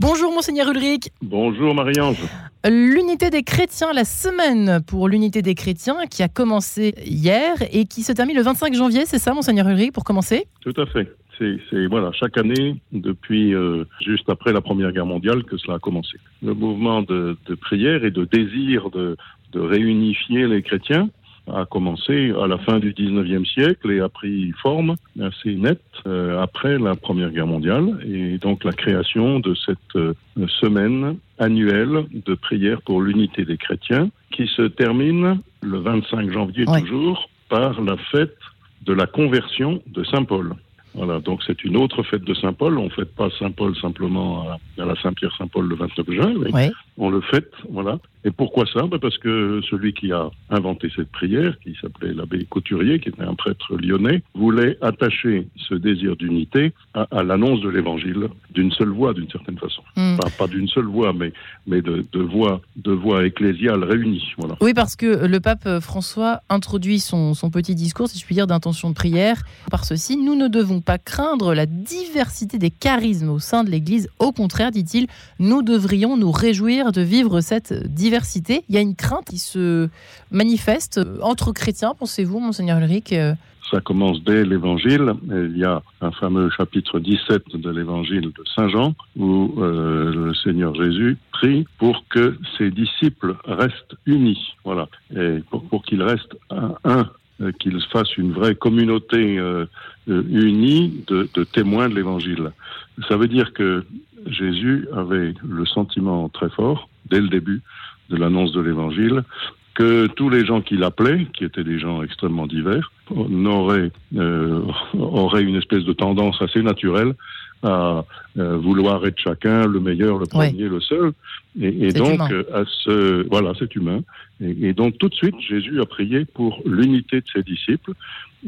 Bonjour monseigneur Ulrich. Bonjour Marie-Ange. L'unité des chrétiens, la semaine pour l'unité des chrétiens qui a commencé hier et qui se termine le 25 janvier, c'est ça monseigneur Ulrich pour commencer? Tout à fait. C'est voilà chaque année depuis euh, juste après la Première Guerre mondiale que cela a commencé. Le mouvement de, prière et de désir de réunifier les chrétiens a commencé à la fin du 19e siècle et a pris forme assez nette euh, après la Première Guerre mondiale et donc la création de cette euh, semaine annuelle de prière pour l'unité des chrétiens qui se termine le 25 janvier toujours par la fête de la conversion de Saint Paul. Voilà, donc c'est une autre fête de Saint Paul. On ne fête pas Saint Paul simplement à, la Saint-Pierre-Saint-Paul le 29 juin, mais on le fête, voilà, et pourquoi ça? Ben Parce que celui qui a inventé cette prière, qui s'appelait l'abbé Couturier, qui était un prêtre lyonnais, voulait attacher ce désir d'unité à, l'annonce de l'évangile d'une seule voix, d'une certaine façon. Hmm. pas d'une seule voix, mais, mais de, de, voix, de voix ecclésiales réunies. Voilà. Oui, parce que le pape François introduit son, son petit discours, si je puis dire, d'intention de prière. Par ceci, nous ne devons pas craindre la diversité des charismes au sein de l'Église. Au contraire, dit-il, nous devrions nous réjouir de vivre cette diversité. Il y a une crainte qui se manifeste euh, entre chrétiens, pensez-vous, monseigneur Ulrich euh ça commence dès l'Évangile. Il y a un fameux chapitre 17 de l'Évangile de Saint Jean où euh, le Seigneur Jésus prie pour que ses disciples restent unis. Voilà. Et pour, qu'ils restent un, qu'ils fassent une vraie communauté unie de témoins de l'Évangile. Ça veut dire que Jésus avait le sentiment très fort, dès le début, de l'annonce de l'Évangile, que tous les gens qui l'appelaient, qui étaient des gens extrêmement divers, n'auraient, euh, auraient une espèce de tendance assez naturelle à euh, vouloir être chacun le meilleur, le premier, le seul. Et, donc, à ce, voilà, c'est humain. Et, donc, tout de suite, Jésus a prié pour l'unité de ses disciples.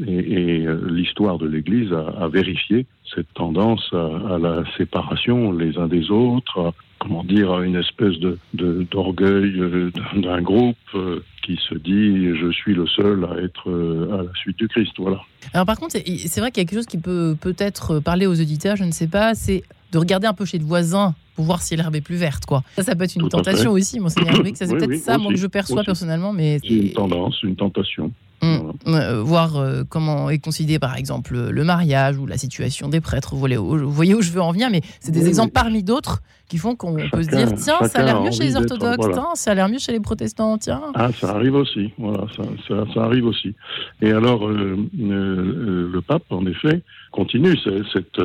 Et, euh, l'histoire de l'Église a, a, vérifié cette tendance à, à, la séparation les uns des autres, comment dire, une espèce de d'orgueil euh, d'un groupe euh, qui se dit je suis le seul à être euh, à la suite du Christ. Voilà. Alors par contre, c'est vrai qu'il y a quelque chose qui peut peut-être parler aux auditeurs, je ne sais pas, c'est de regarder un peu chez le voisin pour voir si l'herbe est plus verte. Quoi. Ça, ça peut être une tentation aussi, monseigneur Ruick. Ça, c'est peut-être ça moi, que je perçois personnellement. mais C'est une tendance, une tentation. Mmh. Euh, voir euh, comment est considéré par exemple le mariage ou la situation des prêtres. Vous voyez où, vous voyez où je veux en venir, mais c'est des exemples parmi d'autres qui font qu'on peut se dire tiens, ça a l'air mieux chez les orthodoxes, ça a l'air mieux chez les protestants, tiens. Ah, ça arrive aussi, voilà, ça, ça, arrive aussi. Et alors, euh, le pape, en effet, continue cette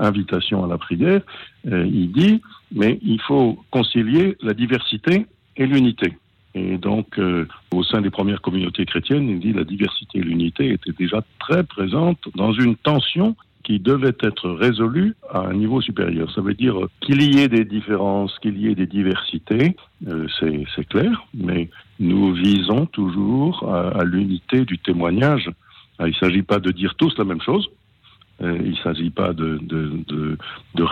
invitation à la prière. il dit, mais il faut concilier la diversité et l'unité. Et donc, euh, au sein des premières communautés chrétiennes, il dit la diversité et l'unité étaient déjà très présentes dans une tension qui devait être résolue à un niveau supérieur. Ça veut dire qu'il y ait des différences, qu'il y ait des diversités, euh, c'est clair, mais nous visons toujours à, l'unité du témoignage. il ne s'agit pas de dire tous la même chose, euh, il ne s'agit pas de,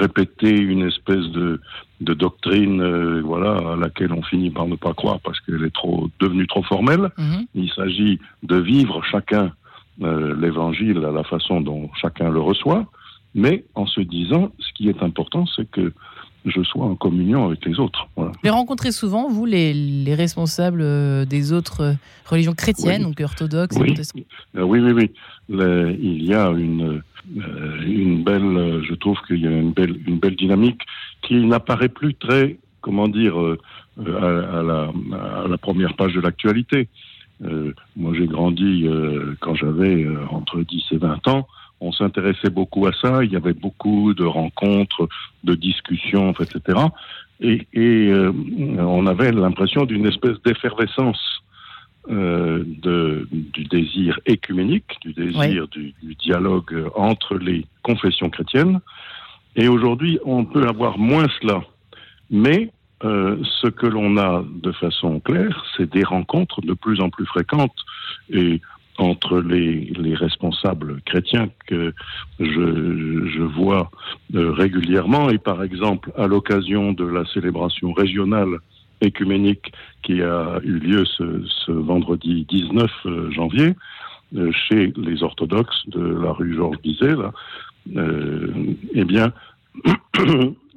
répéter une espèce de, de doctrine euh, voilà, à laquelle on finit par ne pas croire parce qu'elle est trop, devenue trop formelle. Mhm. Il s'agit de vivre chacun euh, l'évangile à la façon dont chacun le reçoit, mais en se disant, ce qui est important, c'est que je sois en communion avec les autres. Voilà. Les rencontrez souvent, vous, les, les responsables des autres religions chrétiennes, donc orthodoxes oui. et oui, oui, oui. il y a une euh, une belle, je trouve qu'il y a une belle, une belle dynamique qui n'apparaît plus très, comment dire, euh, à, la, à, la, première page de l'actualité. Euh, moi, j'ai grandi quand j'avais entre 10 et 20 ans. On s'intéressait beaucoup à ça. Il y avait beaucoup de rencontres, de discussions, etc. Et, et on avait l'impression d'une espèce d'effervescence euh, de, du désir écuménique, du désir du, dialogue entre les confessions chrétiennes. Et aujourd'hui, on peut avoir moins cela. Mais euh, ce que l'on a de façon claire, c'est des rencontres de plus en plus fréquentes et entre les, les responsables chrétiens que je, je vois euh, régulièrement. Et par exemple, à l'occasion de la célébration régionale écuménique qui a eu lieu ce, vendredi 19 euh, janvier euh, chez les orthodoxes de la rue Georges Bizet, là, euh, eh bien,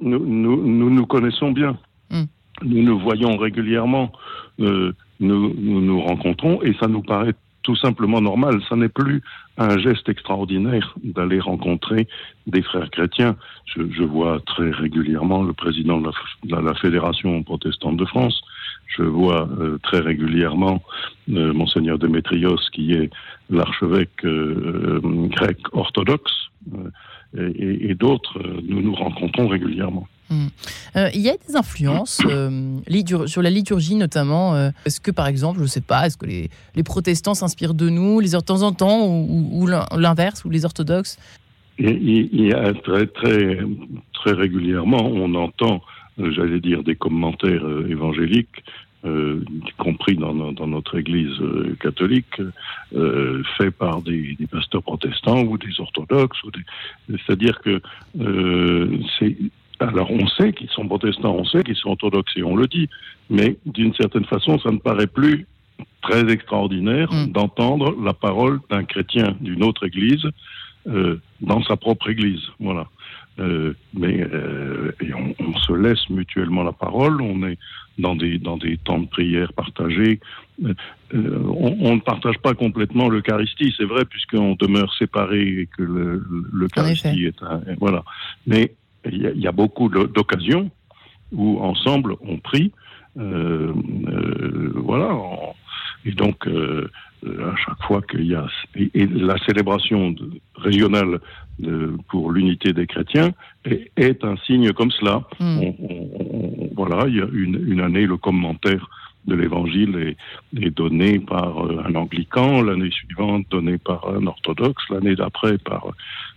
nous, nous, nous, connaissons bien. Hmm. Nous nous voyons régulièrement. Nous, nous nous rencontrons et ça nous paraît tout simplement normal. Ça n'est plus un geste extraordinaire d'aller rencontrer des frères chrétiens. Je, vois très régulièrement le président de la, Fédération protestante de France. Je vois euh, très régulièrement euh, monseigneur Démétrios, qui est l'archevêque euh, grec orthodoxe, euh, et, et d'autres. nous nous rencontrons régulièrement. Hmm. Euh, il y a des influences euh, sur la liturgie notamment. Euh, est-ce que par exemple, je ne sais pas, est-ce que les, protestants s'inspirent de nous les de temps en temps ou, l'inverse ou les orthodoxes? Très très très régulièrement, on entend, j'allais dire, des commentaires évangéliques y compris dans, notre Église catholique, euh, fait par des, pasteurs protestants ou des orthodoxes. C'est-à-dire que c'est alors on sait qu'ils sont protestants, on sait qu'ils sont orthodoxes et on le dit, mais d'une certaine façon, ça ne paraît plus très extraordinaire mm. d'entendre la parole d'un chrétien d'une autre église euh, dans sa propre église. Voilà. Euh, mais euh, et on, on, se laisse mutuellement la parole, on est dans des, dans des temps de prière partagés. Euh, on, on, ne partage pas complètement l'Eucharistie, c'est vrai, puisqu'on demeure séparés et que l'Eucharistie est un. Voilà. Mais il y, a, il y a beaucoup d'occasions où ensemble on prie. Euh, euh, voilà. On, et donc, euh, à chaque fois qu'il y a et, et la célébration de, régionale de, pour l'unité des chrétiens est, est, un signe comme cela. Mm. On, on, voilà, il y a une, une année le commentaire de l'évangile est, est, donné par un anglican, l'année suivante donné par un orthodoxe, l'année d'après par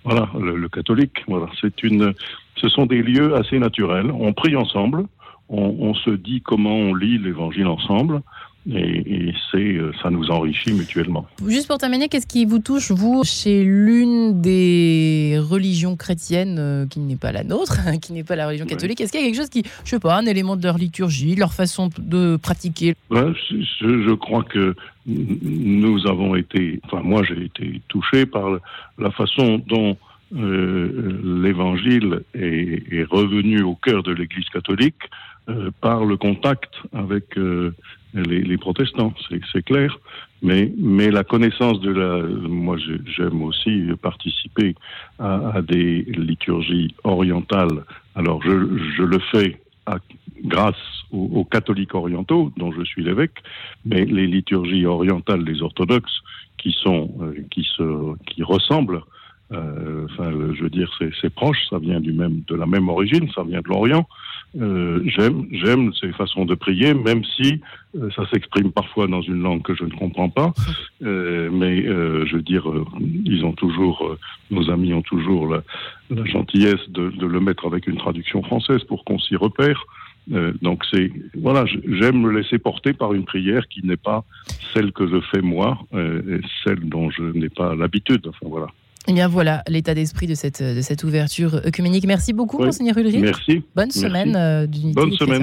voilà le, le catholique. Voilà, c'est une, ce sont des lieux assez naturels. On prie ensemble, on, on se dit comment on lit l'évangile ensemble. Et, et c'est, ça nous enrichit mutuellement. Juste pour terminer, qu'est-ce qui vous touche, vous, chez l'une des religions chrétiennes euh, qui n'est pas la nôtre, qui n'est pas la religion catholique? Est-ce qu'il y a quelque chose qui, je sais pas, un élément de leur liturgie, leur façon de pratiquer? Ouais, je, je, crois que nous avons été, enfin moi j'ai été touché par la façon dont euh, l'évangile est, revenu au cœur de l'Église catholique euh, par le contact avec euh, les, protestants, c'est clair. Mais, mais la connaissance de la, moi j'aime aussi participer à, à, des liturgies orientales. Alors je, je le fais à, grâce aux, catholiques orientaux dont je suis l'évêque, mais les liturgies orientales des orthodoxes qui sont euh, qui se qui ressemblent euh, enfin, je veux dire, c'est proche, ça vient du même, de la même origine, ça vient de l'Orient. Euh, j'aime, j'aime ces façons de prier, même si euh, ça s'exprime parfois dans une langue que je ne comprends pas. Euh, mais euh, je veux dire, euh, ils ont toujours, nos amis ont toujours la, la gentillesse de, de, le mettre avec une traduction française pour qu'on s'y repère. Donc c'est voilà, j'aime me laisser porter par une prière qui n'est pas celle que je fais moi, et celle dont je n'ai pas l'habitude. Enfin voilà. Eh bien voilà l'état d'esprit de cette, de cette ouverture œcuménique. Merci beaucoup, oui. Monseigneur Ulrich. Merci. Bonne Merci. semaine euh, d'unité. Bonne semaine.